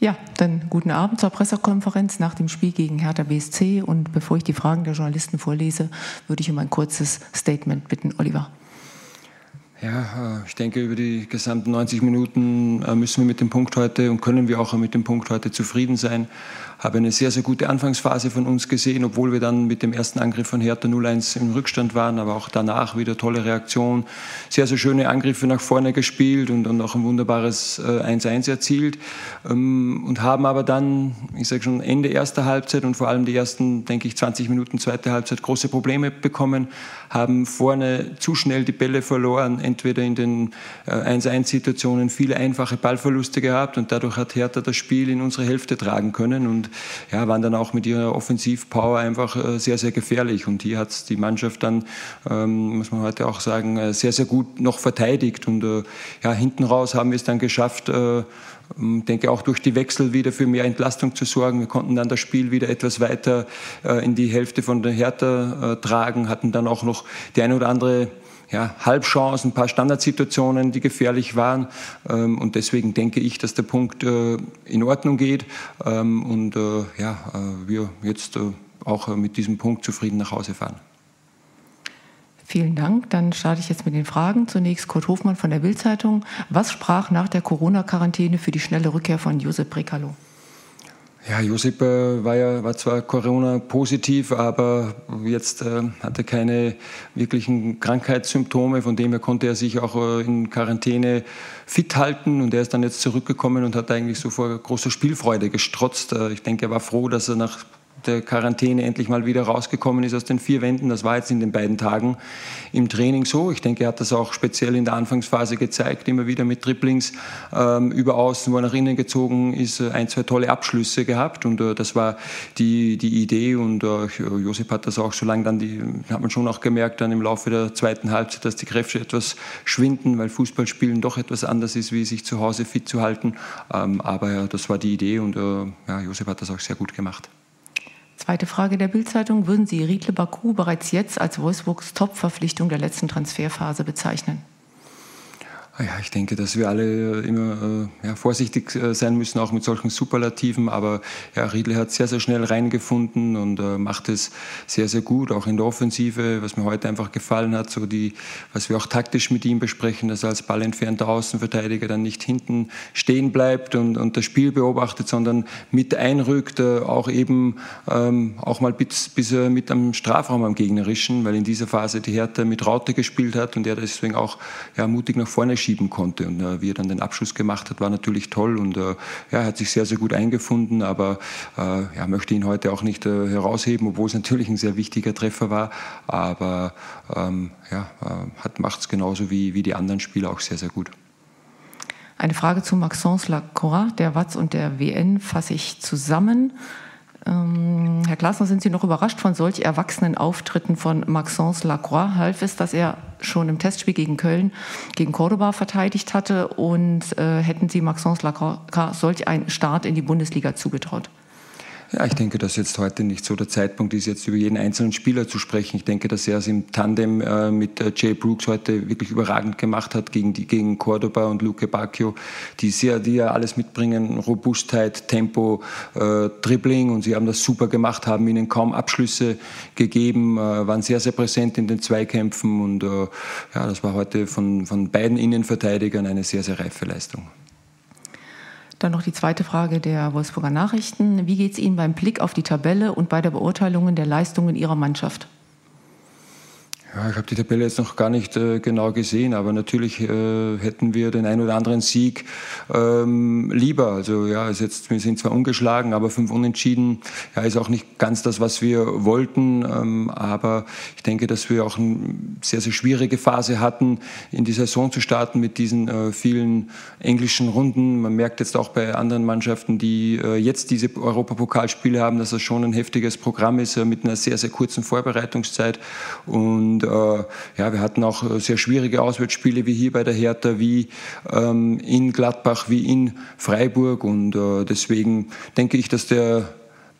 Ja, dann guten Abend zur Pressekonferenz nach dem Spiel gegen Hertha BSC. Und bevor ich die Fragen der Journalisten vorlese, würde ich um ein kurzes Statement bitten, Oliver. Ja, äh, ich denke, über die gesamten 90 Minuten äh, müssen wir mit dem Punkt heute und können wir auch mit dem Punkt heute zufrieden sein. Habe eine sehr, sehr gute Anfangsphase von uns gesehen, obwohl wir dann mit dem ersten Angriff von Hertha 0-1 im Rückstand waren, aber auch danach wieder tolle Reaktion. Sehr, sehr schöne Angriffe nach vorne gespielt und, und auch ein wunderbares 1-1 äh, erzielt. Ähm, und haben aber dann, ich sage schon, Ende erster Halbzeit und vor allem die ersten, denke ich, 20 Minuten zweite Halbzeit große Probleme bekommen, haben vorne zu schnell die Bälle verloren, entweder in den 1-1-Situationen äh, viele einfache Ballverluste gehabt und dadurch hat Hertha das Spiel in unsere Hälfte tragen können und ja, waren dann auch mit ihrer Offensivpower einfach äh, sehr, sehr gefährlich. Und hier hat die Mannschaft dann, ähm, muss man heute auch sagen, äh, sehr, sehr gut noch verteidigt. Und ja, hinten raus haben wir es dann geschafft, ich denke auch durch die Wechsel wieder für mehr Entlastung zu sorgen. Wir konnten dann das Spiel wieder etwas weiter in die Hälfte von der Hertha tragen, hatten dann auch noch die eine oder andere ja, Halbchancen, ein paar Standardsituationen, die gefährlich waren. Ähm, und deswegen denke ich, dass der Punkt äh, in Ordnung geht ähm, und äh, ja, äh, wir jetzt äh, auch mit diesem Punkt zufrieden nach Hause fahren. Vielen Dank. Dann starte ich jetzt mit den Fragen. Zunächst Kurt Hofmann von der Bild-Zeitung. Was sprach nach der Corona-Quarantäne für die schnelle Rückkehr von Josep Brekalo? Ja, Josip äh, war ja war zwar Corona-positiv, aber jetzt äh, hatte keine wirklichen Krankheitssymptome. Von dem her konnte er sich auch äh, in Quarantäne fit halten und er ist dann jetzt zurückgekommen und hat eigentlich so vor großer Spielfreude gestrotzt. Äh, ich denke, er war froh, dass er nach der Quarantäne endlich mal wieder rausgekommen ist aus den vier Wänden. Das war jetzt in den beiden Tagen im Training so. Ich denke, er hat das auch speziell in der Anfangsphase gezeigt, immer wieder mit Triplings ähm, über außen, wo er nach innen gezogen ist, äh, ein, zwei tolle Abschlüsse gehabt und äh, das war die, die Idee und äh, Josep hat das auch so lange dann, die, hat man schon auch gemerkt dann im Laufe der zweiten Halbzeit, dass die Kräfte etwas schwinden, weil Fußballspielen doch etwas anders ist, wie sich zu Hause fit zu halten. Ähm, aber ja, das war die Idee und äh, ja, Josep hat das auch sehr gut gemacht. Zweite Frage der Bildzeitung. Würden Sie Riedle Baku bereits jetzt als Wolfsburgs Top-Verpflichtung der letzten Transferphase bezeichnen? Ah ja, ich denke, dass wir alle äh, immer äh, ja, vorsichtig äh, sein müssen, auch mit solchen Superlativen. Aber ja, Riedle hat sehr, sehr schnell reingefunden und äh, macht es sehr, sehr gut, auch in der Offensive, was mir heute einfach gefallen hat, so die, was wir auch taktisch mit ihm besprechen, dass er als ballentfernter Außenverteidiger dann nicht hinten stehen bleibt und, und das Spiel beobachtet, sondern mit einrückt, äh, auch eben ähm, auch mal bis, bis er mit am Strafraum am Gegnerischen, weil in dieser Phase die Hertha mit Raute gespielt hat und er deswegen auch ja, mutig nach vorne schiebt schieben konnte. Und äh, wie er dann den Abschluss gemacht hat, war natürlich toll und äh, ja, hat sich sehr, sehr gut eingefunden, aber äh, ja, möchte ihn heute auch nicht äh, herausheben, obwohl es natürlich ein sehr wichtiger Treffer war. Aber ähm, ja, äh, macht es genauso wie, wie die anderen Spieler auch sehr, sehr gut. Eine Frage zu Maxence Lacroix, der Watz und der WN fasse ich zusammen. Ähm, Herr Glasner, sind Sie noch überrascht von solch erwachsenen Auftritten von Maxence Lacroix? Half es, dass er schon im Testspiel gegen Köln, gegen Cordoba verteidigt hatte? Und äh, hätten Sie Maxence Lacroix solch einen Start in die Bundesliga zugetraut? Ja, ich denke, dass jetzt heute nicht so der Zeitpunkt ist, jetzt über jeden einzelnen Spieler zu sprechen. Ich denke, dass er es im Tandem äh, mit äh, Jay Brooks heute wirklich überragend gemacht hat gegen, die, gegen Cordoba und Luke Bacchio, die, sehr, die ja alles mitbringen, Robustheit, Tempo, äh, Dribbling und sie haben das super gemacht, haben ihnen kaum Abschlüsse gegeben, äh, waren sehr, sehr präsent in den Zweikämpfen und äh, ja, das war heute von, von beiden Innenverteidigern eine sehr, sehr reife Leistung. Dann noch die zweite Frage der Wolfsburger Nachrichten. Wie geht es Ihnen beim Blick auf die Tabelle und bei der Beurteilung der Leistungen Ihrer Mannschaft? Ja, ich habe die Tabelle jetzt noch gar nicht äh, genau gesehen, aber natürlich äh, hätten wir den ein oder anderen Sieg ähm, lieber. Also ja, ist jetzt, wir sind zwar ungeschlagen, aber fünf Unentschieden ja, ist auch nicht ganz das, was wir wollten. Ähm, aber ich denke, dass wir auch eine sehr, sehr schwierige Phase hatten, in die Saison zu starten mit diesen äh, vielen englischen Runden. Man merkt jetzt auch bei anderen Mannschaften, die äh, jetzt diese Europapokalspiele haben, dass das schon ein heftiges Programm ist äh, mit einer sehr, sehr kurzen Vorbereitungszeit. Und ja, wir hatten auch äh, sehr schwierige Auswärtsspiele wie hier bei der Hertha, wie ähm, in Gladbach, wie in Freiburg. Und äh, deswegen denke ich, dass der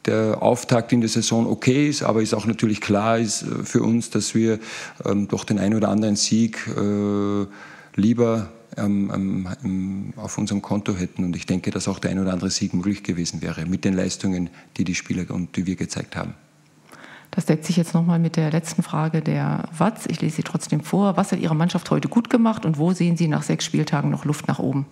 der Auftakt in der Saison okay ist, aber ist auch natürlich klar ist äh, für uns, dass wir ähm, doch den einen oder anderen Sieg äh, lieber ähm, ähm, auf unserem Konto hätten. Und ich denke, dass auch der ein oder andere Sieg möglich gewesen wäre mit den Leistungen, die die Spieler und die wir gezeigt haben. Das deckt sich jetzt nochmal mit der letzten Frage der Watz. Ich lese sie trotzdem vor. Was hat Ihre Mannschaft heute gut gemacht und wo sehen Sie nach sechs Spieltagen noch Luft nach oben?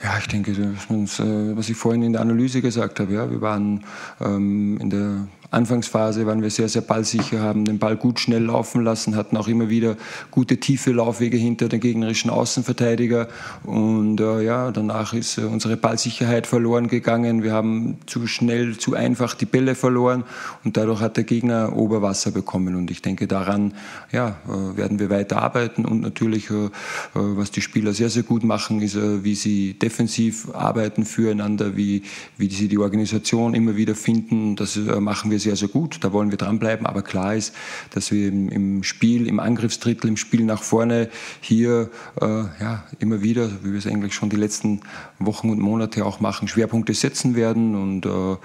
Ja, ich denke, das, äh, was ich vorhin in der Analyse gesagt habe, ja, wir waren ähm, in der Anfangsphase waren wir sehr, sehr ballsicher, haben den Ball gut schnell laufen lassen, hatten auch immer wieder gute tiefe Laufwege hinter den gegnerischen Außenverteidiger. Und äh, ja, danach ist äh, unsere Ballsicherheit verloren gegangen. Wir haben zu schnell, zu einfach die Bälle verloren und dadurch hat der Gegner Oberwasser bekommen. Und ich denke, daran ja, äh, werden wir weiter arbeiten und natürlich, äh, äh, was die Spieler sehr, sehr gut machen, ist, äh, wie sie defensiv arbeiten füreinander, wie, wie sie die Organisation immer wieder finden. Das machen wir sehr, sehr gut. Da wollen wir dranbleiben. Aber klar ist, dass wir im, Spiel, im Angriffsdrittel, im Spiel nach vorne hier äh, ja, immer wieder, wie wir es eigentlich schon die letzten Wochen und Monate auch machen, Schwerpunkte setzen werden. Und äh,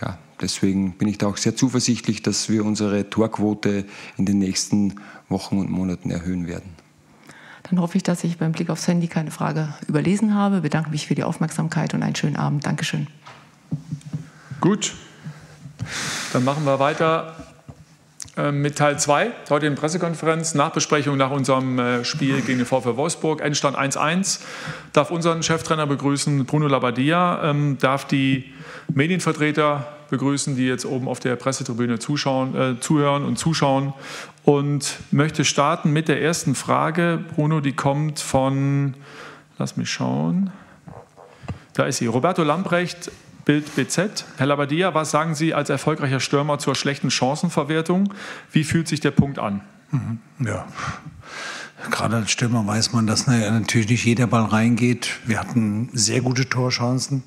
ja, deswegen bin ich da auch sehr zuversichtlich, dass wir unsere Torquote in den nächsten Wochen und Monaten erhöhen werden. Dann hoffe ich, dass ich beim Blick aufs Handy keine Frage überlesen habe. Bedanke mich für die Aufmerksamkeit und einen schönen Abend. Dankeschön. Gut, dann machen wir weiter äh, mit Teil 2, heute in Pressekonferenz, Nachbesprechung nach unserem äh, Spiel gegen den VfL Wolfsburg, Endstand 1-1. Darf unseren Cheftrainer begrüßen, Bruno Labbadia, ähm, darf die Medienvertreter begrüßen, die jetzt oben auf der Pressetribüne zuschauen, äh, zuhören und zuschauen. Und möchte starten mit der ersten Frage. Bruno, die kommt von, lass mich schauen, da ist sie, Roberto Lamprecht, Bild BZ. Herr Labadia, was sagen Sie als erfolgreicher Stürmer zur schlechten Chancenverwertung? Wie fühlt sich der Punkt an? Mhm. Ja. Gerade als Stürmer weiß man, dass natürlich nicht jeder Ball reingeht. Wir hatten sehr gute Torchancen.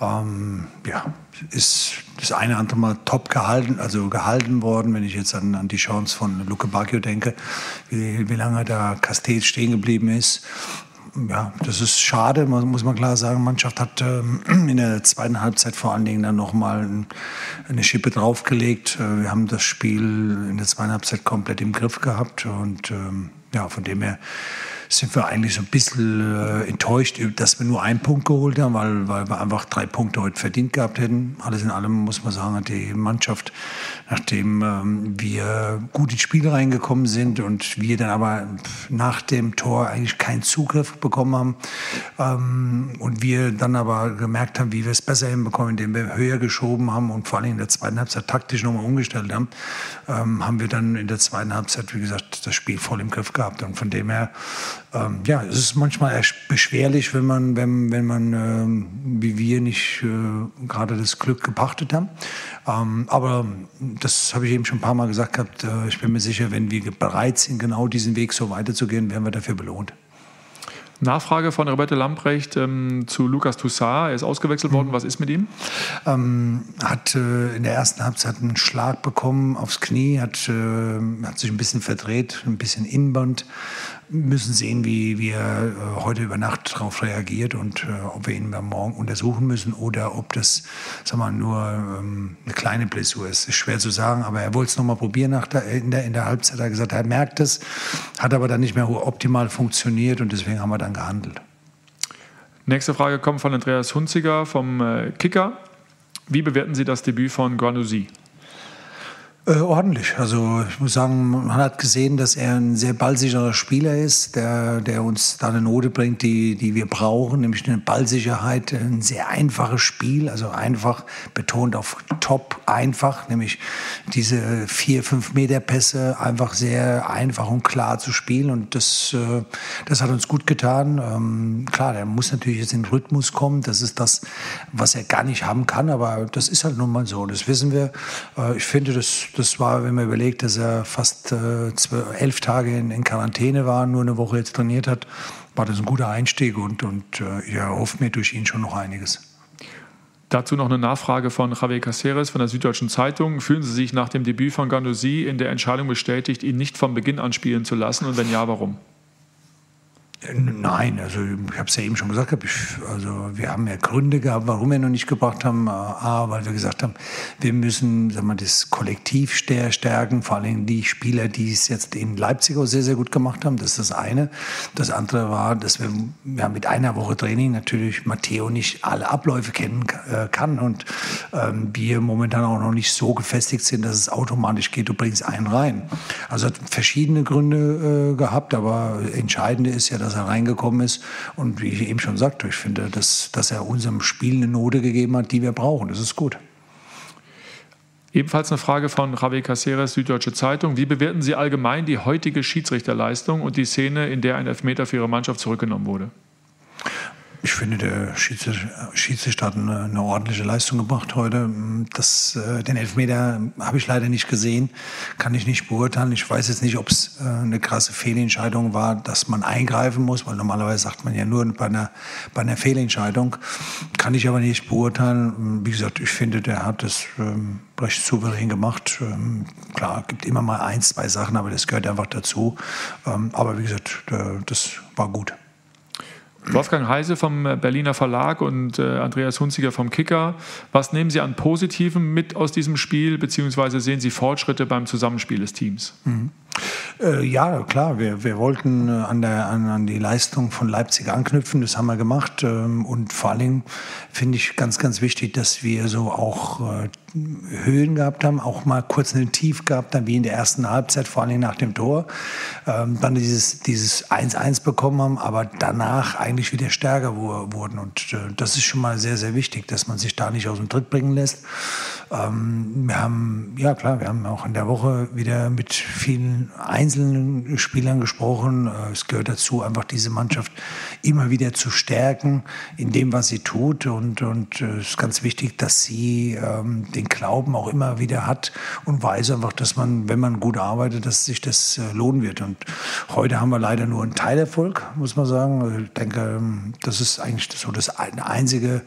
Ähm, ja, ist das eine andere Mal top gehalten, also gehalten worden, wenn ich jetzt an, an die Chance von Luke Bacchio denke, wie, wie lange da Castells stehen geblieben ist ja, das ist schade, muss man klar sagen. Die Mannschaft hat ähm, in der zweiten Halbzeit vor allen Dingen dann nochmal eine Schippe draufgelegt. Äh, wir haben das Spiel in der zweiten Halbzeit komplett im Griff gehabt und ähm, ja, von dem her sind wir eigentlich so ein bisschen äh, enttäuscht, dass wir nur einen Punkt geholt haben, weil, weil wir einfach drei Punkte heute verdient gehabt hätten. Alles in allem muss man sagen, hat die Mannschaft, nachdem ähm, wir gut ins Spiel reingekommen sind und wir dann aber nach dem Tor eigentlich keinen Zugriff bekommen haben ähm, und wir dann aber gemerkt haben, wie wir es besser hinbekommen, indem wir höher geschoben haben und vor allem in der zweiten Halbzeit taktisch nochmal umgestellt haben, ähm, haben wir dann in der zweiten Halbzeit, wie gesagt, das Spiel voll im Griff gehabt. Und von dem her ähm, ja, es ist manchmal beschwerlich, wenn man, wenn, wenn man ähm, wie wir nicht äh, gerade das Glück gepachtet haben. Ähm, aber das habe ich eben schon ein paar Mal gesagt gehabt. Äh, ich bin mir sicher, wenn wir bereit sind, genau diesen Weg so weiterzugehen, werden wir dafür belohnt. Nachfrage von Roberto Lamprecht ähm, zu Lukas Toussaint. Er ist ausgewechselt worden. Was ist mit ihm? Ähm, hat äh, in der ersten Halbzeit einen Schlag bekommen aufs Knie, hat, äh, hat sich ein bisschen verdreht, ein bisschen Innenband müssen sehen, wie, er äh, heute über Nacht darauf reagiert und äh, ob wir ihn morgen untersuchen müssen oder ob das sag mal, nur ähm, eine kleine Blessur ist. Ist schwer zu sagen, aber er wollte es nochmal probieren nach der, in, der, in der Halbzeit. Er hat gesagt, er merkt es, hat aber dann nicht mehr optimal funktioniert und deswegen haben wir dann gehandelt. Nächste Frage kommt von Andreas Hunziger vom äh, Kicker. Wie bewerten Sie das Debüt von Guanouzi? Äh, ordentlich. Also ich muss sagen, man hat gesehen, dass er ein sehr ballsicherer Spieler ist, der, der uns da eine Note bringt, die, die wir brauchen, nämlich eine Ballsicherheit, ein sehr einfaches Spiel, also einfach betont auf top einfach, nämlich diese vier, fünf Meter Pässe einfach sehr einfach und klar zu spielen und das, äh, das hat uns gut getan. Ähm, klar, der muss natürlich jetzt in den Rhythmus kommen, das ist das, was er gar nicht haben kann, aber das ist halt nun mal so, das wissen wir. Äh, ich finde, das das war, wenn man überlegt, dass er fast äh, zwölf, elf Tage in, in, Quarantäne war, nur eine Woche jetzt trainiert hat, war das ein guter Einstieg und, und äh, ich erhoffe mir durch ihn schon noch einiges. Dazu noch eine Nachfrage von Javier Caceres von der Süddeutschen Zeitung. Fühlen Sie sich nach dem Debüt von Gandouzi in der Entscheidung bestätigt, ihn nicht von Beginn an spielen zu lassen? Und wenn ja, warum? Nein, also ich habe es ja eben schon gesagt, also wir haben ja Gründe gehabt, warum wir noch nicht gebracht haben. A, weil wir gesagt haben, wir müssen sagen wir, das Kollektiv stärken, vor allem die Spieler, die es jetzt in Leipzig auch sehr, sehr gut gemacht haben. Das ist das eine. Das andere war, dass wir ja, mit einer Woche Training natürlich Matteo nicht alle Abläufe kennen äh, kann und ähm, wir momentan auch noch nicht so gefestigt sind, dass es automatisch geht, du bringst einen rein. Also hat verschiedene Gründe äh, gehabt, aber entscheidend ist ja, dass dass er reingekommen ist. Und wie ich eben schon sagte, ich finde, dass, dass er unserem Spiel eine Note gegeben hat, die wir brauchen. Das ist gut. Ebenfalls eine Frage von Javi Caceres, Süddeutsche Zeitung. Wie bewerten Sie allgemein die heutige Schiedsrichterleistung und die Szene, in der ein Elfmeter für Ihre Mannschaft zurückgenommen wurde? Ich finde, der Schiedsrichter hat eine, eine, ordentliche Leistung gebracht heute. Das, äh, den Elfmeter habe ich leider nicht gesehen, kann ich nicht beurteilen. Ich weiß jetzt nicht, ob es äh, eine krasse Fehlentscheidung war, dass man eingreifen muss, weil normalerweise sagt man ja nur bei einer, bei einer Fehlentscheidung. Kann ich aber nicht beurteilen. Wie gesagt, ich finde, der hat das ähm, recht souverän gemacht. Ähm, klar, gibt immer mal ein, zwei Sachen, aber das gehört einfach dazu. Ähm, aber wie gesagt, das war gut. Wolfgang Heise vom äh, Berliner Verlag und äh, Andreas Hunziger vom Kicker. Was nehmen Sie an Positivem mit aus diesem Spiel, beziehungsweise sehen Sie Fortschritte beim Zusammenspiel des Teams? Mhm. Äh, ja, klar. Wir, wir wollten äh, an, der, an, an, die Leistung von Leipzig anknüpfen. Das haben wir gemacht. Ähm, und vor allen Dingen finde ich ganz, ganz wichtig, dass wir so auch äh, Höhen gehabt haben, auch mal kurz einen Tief gehabt haben, wie in der ersten Halbzeit, vor allen Dingen nach dem Tor. Ähm, dann dieses 1-1 bekommen haben, aber danach eigentlich wieder stärker wurden. Und das ist schon mal sehr, sehr wichtig, dass man sich da nicht aus dem Tritt bringen lässt. Ähm, wir haben, ja klar, wir haben auch in der Woche wieder mit vielen einzelnen Spielern gesprochen. Äh, es gehört dazu, einfach diese Mannschaft immer wieder zu stärken in dem, was sie tut. Und, und äh, es ist ganz wichtig, dass sie ähm, den Glauben auch immer wieder hat und weiß einfach, dass man, wenn man gut arbeitet, dass sich das äh, lohnen wird. Und heute haben wir leider nur einen Teilerfolg, muss man sagen. Also ich denke, ähm, das ist eigentlich so das einzige,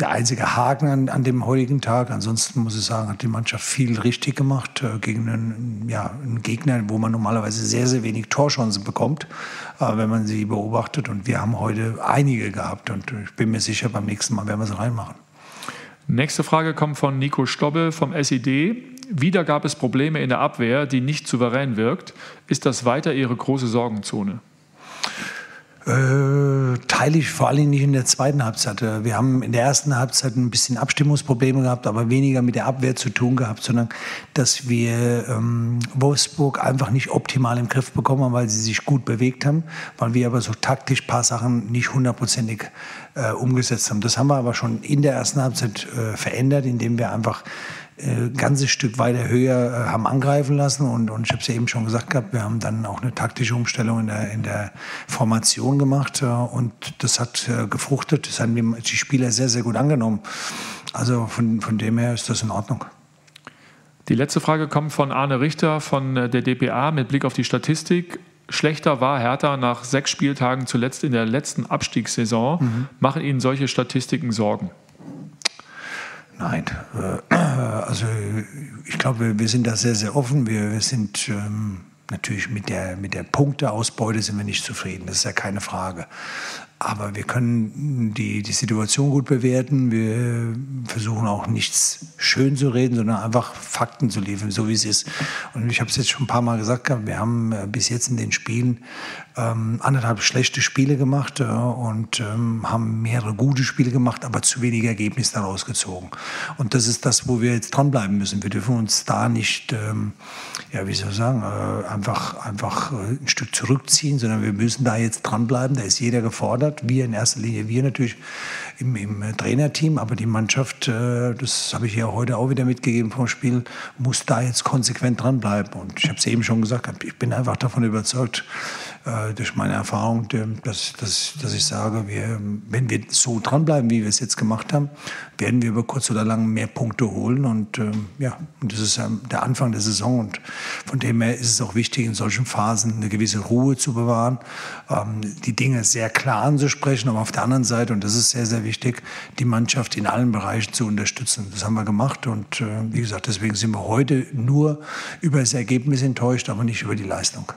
der einzige Haken an, an dem heutigen Tag. Ansonsten muss ich sagen, hat die Mannschaft viel richtig gemacht äh, gegen einen, ja, einen Gegner, wo man normalerweise sehr, sehr wenig Torchancen bekommt, äh, wenn man sie beobachtet. Und wir haben heute einige gehabt. Und ich bin mir sicher, beim nächsten Mal werden wir sie reinmachen. Nächste Frage kommt von Nico Stobbe vom SID. Wieder gab es Probleme in der Abwehr, die nicht souverän wirkt. Ist das weiter Ihre große Sorgenzone? Äh, teile ich vor allem nicht in der zweiten Halbzeit. Äh, wir haben in der ersten Halbzeit ein bisschen Abstimmungsprobleme gehabt, aber weniger mit der Abwehr zu tun gehabt, sondern dass wir ähm, Wolfsburg einfach nicht optimal im Griff bekommen haben, weil sie sich gut bewegt haben, weil wir aber so taktisch ein paar Sachen nicht hundertprozentig äh, umgesetzt haben. Das haben wir aber schon in der ersten Halbzeit äh, verändert, indem wir einfach ein äh, ganzes Stück weiter höher äh, haben angreifen lassen. Und, und ich habe es ja eben schon gesagt gehabt, wir haben dann auch eine taktische Umstellung in der, in der Formation gemacht. Äh, und das hat gefruchtet. Das haben die Spieler sehr, sehr gut angenommen. Also von, von dem her ist das in Ordnung. Die letzte Frage kommt von Arne Richter von der DPA mit Blick auf die Statistik. Schlechter war Hertha nach sechs Spieltagen zuletzt in der letzten Abstiegssaison. Mhm. Machen Ihnen solche Statistiken Sorgen? Nein, äh, also ich glaube, wir sind da sehr, sehr offen. Wir, sind ähm, natürlich mit der, mit der Punkteausbeute sind wir nicht zufrieden, das ist ja keine Frage. Aber wir können die, die Situation gut bewerten. Wir versuchen auch nichts schön zu reden, sondern einfach Fakten zu liefern, so wie es ist. Und ich habe es jetzt schon ein paar Mal gesagt, wir haben äh, bis jetzt in den Spielen ähm, anderthalb schlechte Spiele gemacht äh, und ähm, haben mehrere gute Spiele gemacht, aber zu wenig Ergebnis daraus gezogen. Und das ist das, wo wir jetzt dranbleiben müssen. Wir dürfen uns da nicht, ähm, ja, wie soll ich sagen, äh, einfach, einfach äh, ein Stück zurückziehen, sondern wir müssen da jetzt dranbleiben. Da ist jeder gefordert. Wir in erster Linie, wir natürlich im, im Trainerteam, aber die Mannschaft, äh, das habe ich ja heute auch wieder mitgegeben vom Spiel, muss da jetzt konsequent dranbleiben. Und ich habe es eben schon gesagt, ich bin einfach davon überzeugt, durch meine Erfahrung, dass, dass, dass ich sage, wir, wenn wir so dranbleiben, wie wir es jetzt gemacht haben, werden wir über kurz oder lang mehr Punkte holen. Und ähm, ja, und das ist ähm, der Anfang der Saison. Und von dem her ist es auch wichtig, in solchen Phasen eine gewisse Ruhe zu bewahren, ähm, die Dinge sehr klar anzusprechen, aber auf der anderen Seite, und das ist sehr, sehr wichtig, die Mannschaft in allen Bereichen zu unterstützen. Das haben wir gemacht. Und äh, wie gesagt, deswegen sind wir heute nur über das Ergebnis enttäuscht, aber nicht über die Leistung.